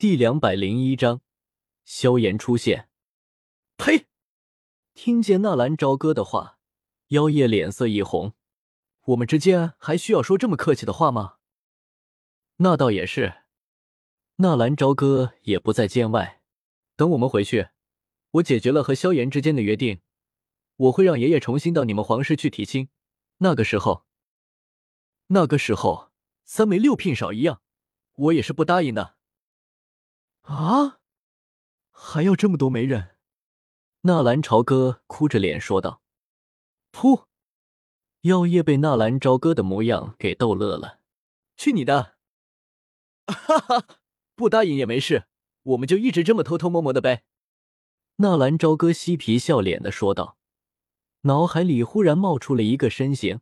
第两百零一章，萧炎出现。呸！听见纳兰朝歌的话，妖夜脸色一红。我们之间还需要说这么客气的话吗？那倒也是。纳兰朝歌也不在见外。等我们回去，我解决了和萧炎之间的约定，我会让爷爷重新到你们皇室去提亲。那个时候，那个时候三媒六聘少一样，我也是不答应的。啊！还要这么多媒人？纳兰朝歌哭着脸说道：“噗！”妖夜被纳兰朝歌的模样给逗乐了。去你的！哈哈，不答应也没事，我们就一直这么偷偷摸摸的呗。纳兰朝歌嬉皮笑脸的说道，脑海里忽然冒出了一个身形，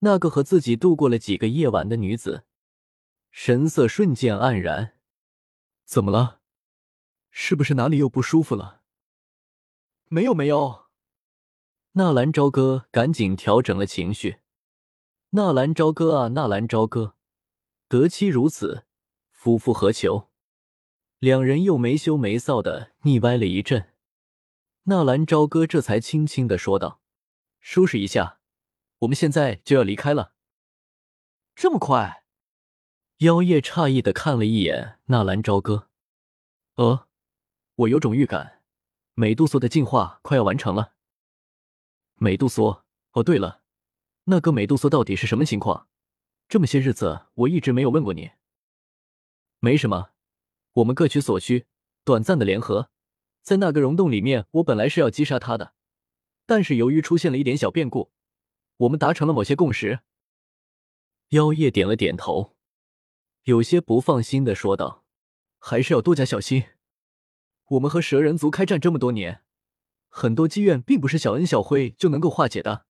那个和自己度过了几个夜晚的女子，神色瞬间黯然。怎么了？是不是哪里又不舒服了？没有，没有。纳兰朝歌赶紧调整了情绪。纳兰朝歌啊，纳兰朝歌，得妻如此，夫复何求？两人又没羞没臊的腻歪了一阵。纳兰朝歌这才轻轻的说道：“收拾一下，我们现在就要离开了。”这么快？妖夜诧异的看了一眼纳兰朝歌，呃，我有种预感，美杜莎的进化快要完成了。美杜莎，哦对了，那个美杜莎到底是什么情况？这么些日子我一直没有问过你。没什么，我们各取所需，短暂的联合，在那个溶洞里面，我本来是要击杀他的，但是由于出现了一点小变故，我们达成了某些共识。妖夜点了点头。有些不放心的说道：“还是要多加小心。我们和蛇人族开战这么多年，很多积怨并不是小恩小惠就能够化解的。”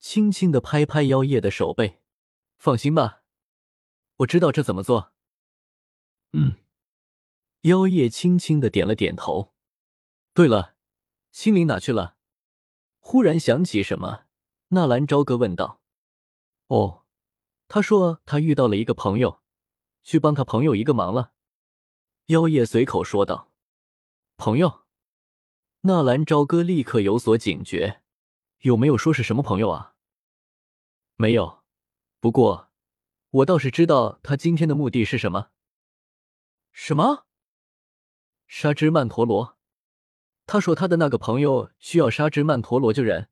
轻轻的拍拍妖夜的手背，“放心吧，我知道这怎么做。”嗯，妖夜轻轻的点了点头。对了，心灵哪去了？忽然想起什么，纳兰朝歌问道：“哦。”他说他遇到了一个朋友，去帮他朋友一个忙了。妖夜随口说道：“朋友。”纳兰朝歌立刻有所警觉，有没有说是什么朋友啊？没有，不过我倒是知道他今天的目的是什么。什么？沙之曼陀罗。他说他的那个朋友需要沙之曼陀罗救人，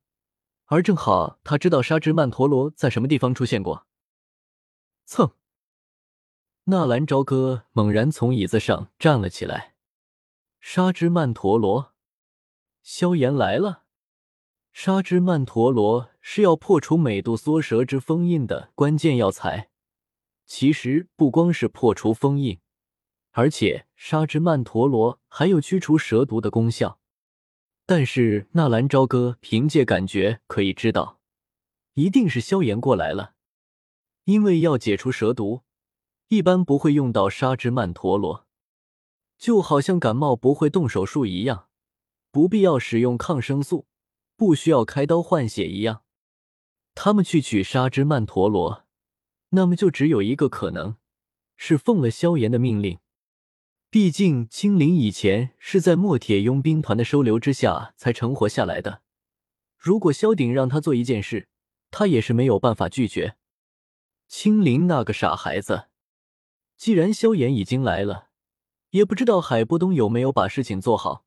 而正好他知道沙之曼陀罗在什么地方出现过。蹭！纳兰朝歌猛然从椅子上站了起来。沙之曼陀罗，萧炎来了。沙之曼陀罗是要破除美杜莎蛇之封印的关键药材。其实不光是破除封印，而且沙之曼陀罗还有驱除蛇毒的功效。但是纳兰朝歌凭借感觉可以知道，一定是萧炎过来了。因为要解除蛇毒，一般不会用到沙之曼陀罗，就好像感冒不会动手术一样，不必要使用抗生素，不需要开刀换血一样。他们去取沙之曼陀罗，那么就只有一个可能，是奉了萧炎的命令。毕竟青灵以前是在墨铁佣兵团的收留之下才成活下来的，如果萧鼎让他做一件事，他也是没有办法拒绝。青灵那个傻孩子，既然萧炎已经来了，也不知道海波东有没有把事情做好。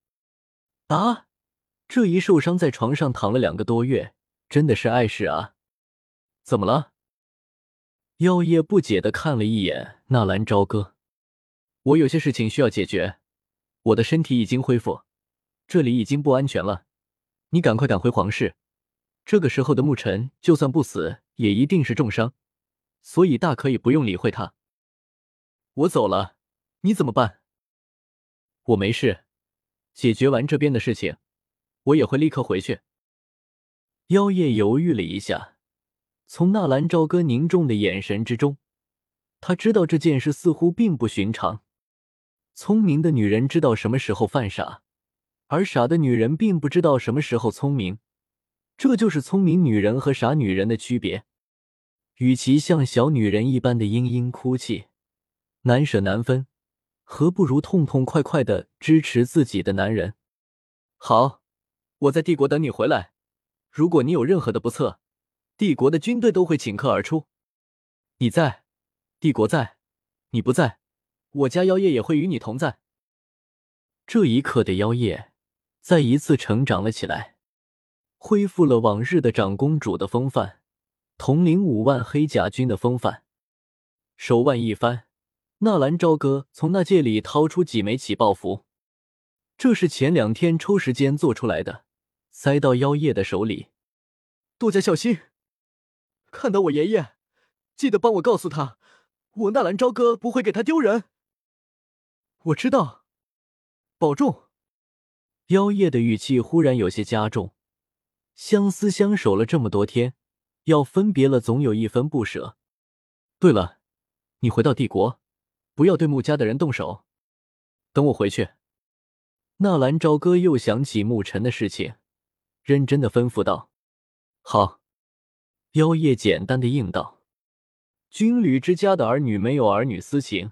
啊，这一受伤在床上躺了两个多月，真的是碍事啊！怎么了？妖夜不解的看了一眼纳兰朝歌，我有些事情需要解决，我的身体已经恢复，这里已经不安全了，你赶快赶回皇室。这个时候的沐尘就算不死，也一定是重伤。所以大可以不用理会他。我走了，你怎么办？我没事，解决完这边的事情，我也会立刻回去。妖夜犹豫了一下，从纳兰朝歌凝重的眼神之中，他知道这件事似乎并不寻常。聪明的女人知道什么时候犯傻，而傻的女人并不知道什么时候聪明，这就是聪明女人和傻女人的区别。与其像小女人一般的嘤嘤哭泣、难舍难分，何不如痛痛快快的支持自己的男人？好，我在帝国等你回来。如果你有任何的不测，帝国的军队都会顷刻而出。你在，帝国在；你不在，我家妖夜也会与你同在。这一刻的妖夜再一次成长了起来，恢复了往日的长公主的风范，统领五万黑甲军的风范。手腕一翻，纳兰朝歌从那戒里掏出几枚起爆符，这是前两天抽时间做出来的，塞到妖夜的手里。多加小心，看到我爷爷，记得帮我告诉他，我纳兰朝歌不会给他丢人。我知道，保重。妖夜的语气忽然有些加重，相思相守了这么多天，要分别了，总有一分不舍。对了。你回到帝国，不要对穆家的人动手。等我回去。纳兰朝歌又想起沐尘的事情，认真的吩咐道：“好。”妖夜简单的应道：“军旅之家的儿女没有儿女私情，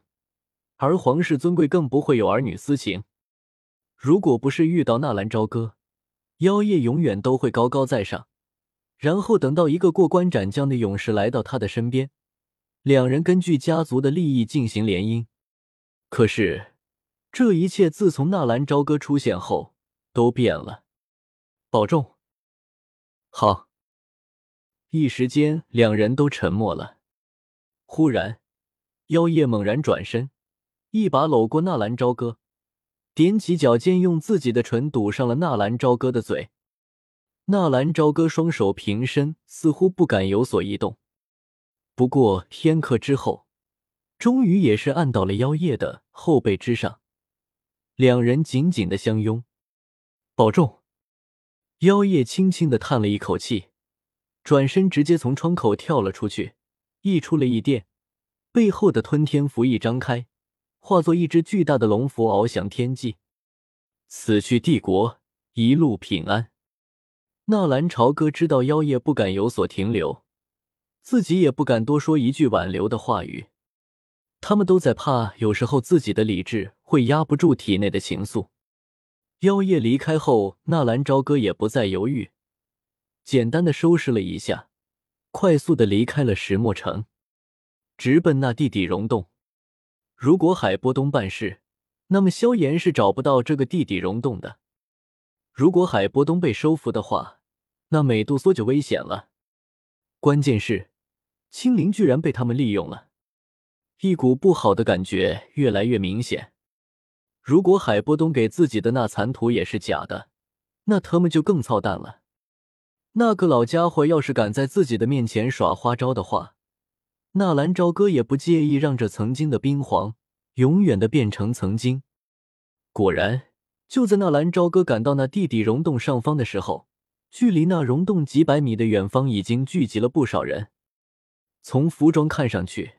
而皇室尊贵更不会有儿女私情。如果不是遇到纳兰朝歌，妖夜永远都会高高在上，然后等到一个过关斩将的勇士来到他的身边。”两人根据家族的利益进行联姻，可是这一切自从纳兰朝歌出现后都变了。保重。好。一时间，两人都沉默了。忽然，妖夜猛然转身，一把搂过纳兰朝歌，踮起脚尖，用自己的唇堵上了纳兰朝歌的嘴。纳兰朝歌双手平伸，似乎不敢有所移动。不过片刻之后，终于也是按到了妖夜的后背之上，两人紧紧的相拥。保重。妖夜轻轻的叹了一口气，转身直接从窗口跳了出去，溢出了一殿，背后的吞天符一张开，化作一只巨大的龙符翱翔天际。此去帝国一路平安。纳兰朝歌知道妖夜不敢有所停留。自己也不敢多说一句挽留的话语，他们都在怕，有时候自己的理智会压不住体内的情愫。妖夜离开后，纳兰朝歌也不再犹豫，简单的收拾了一下，快速的离开了石墨城，直奔那地底溶洞。如果海波东办事，那么萧炎是找不到这个地底溶洞的；如果海波东被收服的话，那美杜莎就危险了。关键是，青灵居然被他们利用了，一股不好的感觉越来越明显。如果海波东给自己的那残图也是假的，那他们就更操蛋了。那个老家伙要是敢在自己的面前耍花招的话，纳兰朝歌也不介意让这曾经的冰皇永远的变成曾经。果然，就在纳兰朝歌赶到那地底溶洞上方的时候。距离那溶洞几百米的远方，已经聚集了不少人。从服装看上去，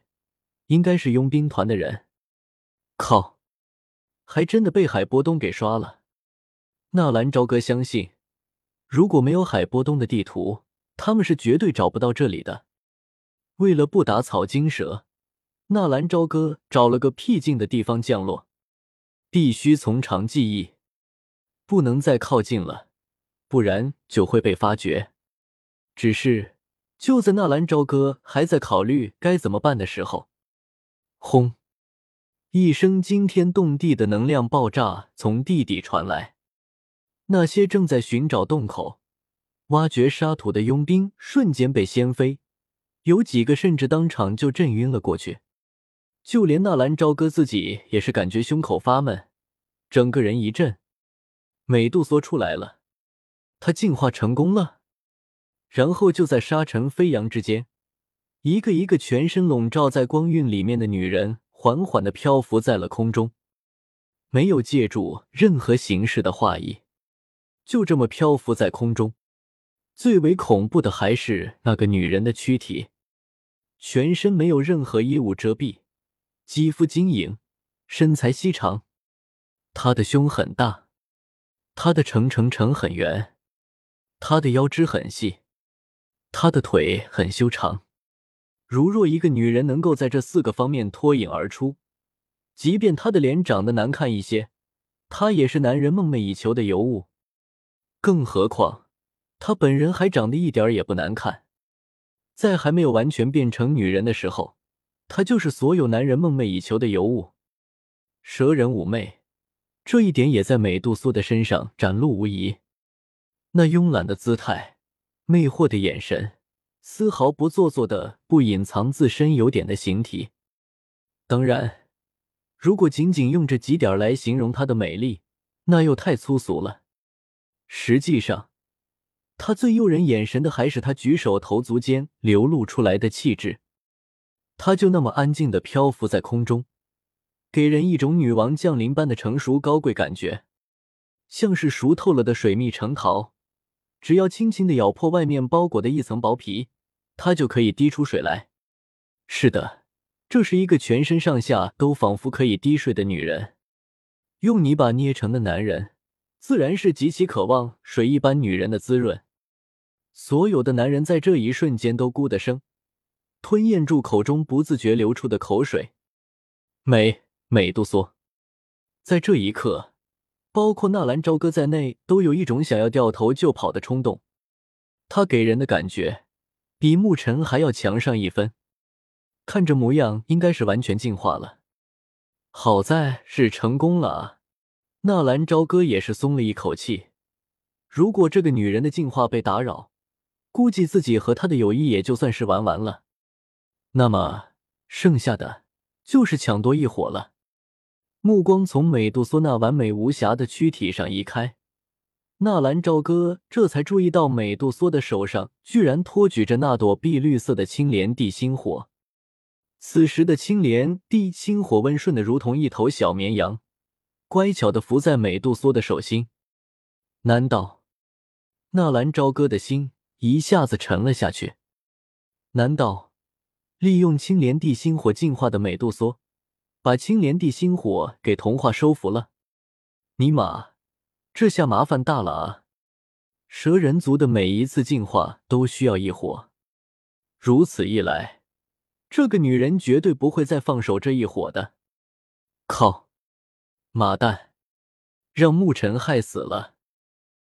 应该是佣兵团的人。靠，还真的被海波东给刷了。纳兰朝歌相信，如果没有海波东的地图，他们是绝对找不到这里的。为了不打草惊蛇，纳兰朝歌找了个僻静的地方降落。必须从长计议，不能再靠近了。不然就会被发觉。只是就在纳兰朝歌还在考虑该怎么办的时候，轰！一声惊天动地的能量爆炸从地底传来。那些正在寻找洞口、挖掘沙土的佣兵瞬间被掀飞，有几个甚至当场就震晕了过去。就连纳兰朝歌自己也是感觉胸口发闷，整个人一震。美杜莎出来了。他进化成功了，然后就在沙尘飞扬之间，一个一个全身笼罩在光晕里面的女人缓缓的漂浮在了空中，没有借助任何形式的画意，就这么漂浮在空中。最为恐怖的还是那个女人的躯体，全身没有任何衣物遮蔽，肌肤晶莹，身材细长，她的胸很大，她的成成成很圆。她的腰肢很细，她的腿很修长。如若一个女人能够在这四个方面脱颖而出，即便他的脸长得难看一些，他也是男人梦寐以求的尤物。更何况，他本人还长得一点也不难看，在还没有完全变成女人的时候，他就是所有男人梦寐以求的尤物。蛇人妩媚，这一点也在美杜莎的身上展露无遗。那慵懒的姿态，魅惑的眼神，丝毫不做作的不隐藏自身有点的形体。当然，如果仅仅用这几点来形容她的美丽，那又太粗俗了。实际上，她最诱人眼神的还是她举手投足间流露出来的气质。她就那么安静的漂浮在空中，给人一种女王降临般的成熟高贵感觉，像是熟透了的水蜜橙桃。只要轻轻的咬破外面包裹的一层薄皮，它就可以滴出水来。是的，这是一个全身上下都仿佛可以滴水的女人。用泥巴捏成的男人，自然是极其渴望水一般女人的滋润。所有的男人在这一瞬间都咕的声，吞咽住口中不自觉流出的口水。美，美杜莎，在这一刻。包括纳兰朝歌在内，都有一种想要掉头就跑的冲动。他给人的感觉比沐尘还要强上一分，看这模样，应该是完全进化了。好在是成功了啊！纳兰朝歌也是松了一口气。如果这个女人的进化被打扰，估计自己和她的友谊也就算是玩完了。那么剩下的就是抢夺一伙了。目光从美杜莎那完美无瑕的躯体上移开，纳兰朝歌这才注意到美杜莎的手上居然托举着那朵碧绿色的青莲地心火。此时的青莲地心火温顺的如同一头小绵羊，乖巧的伏在美杜莎的手心。难道纳兰朝歌的心一下子沉了下去？难道利用青莲地心火进化的美杜莎？把青莲地心火给同化收服了，尼玛，这下麻烦大了啊！蛇人族的每一次进化都需要一火，如此一来，这个女人绝对不会再放手这一火的。靠，马蛋，让牧尘害死了，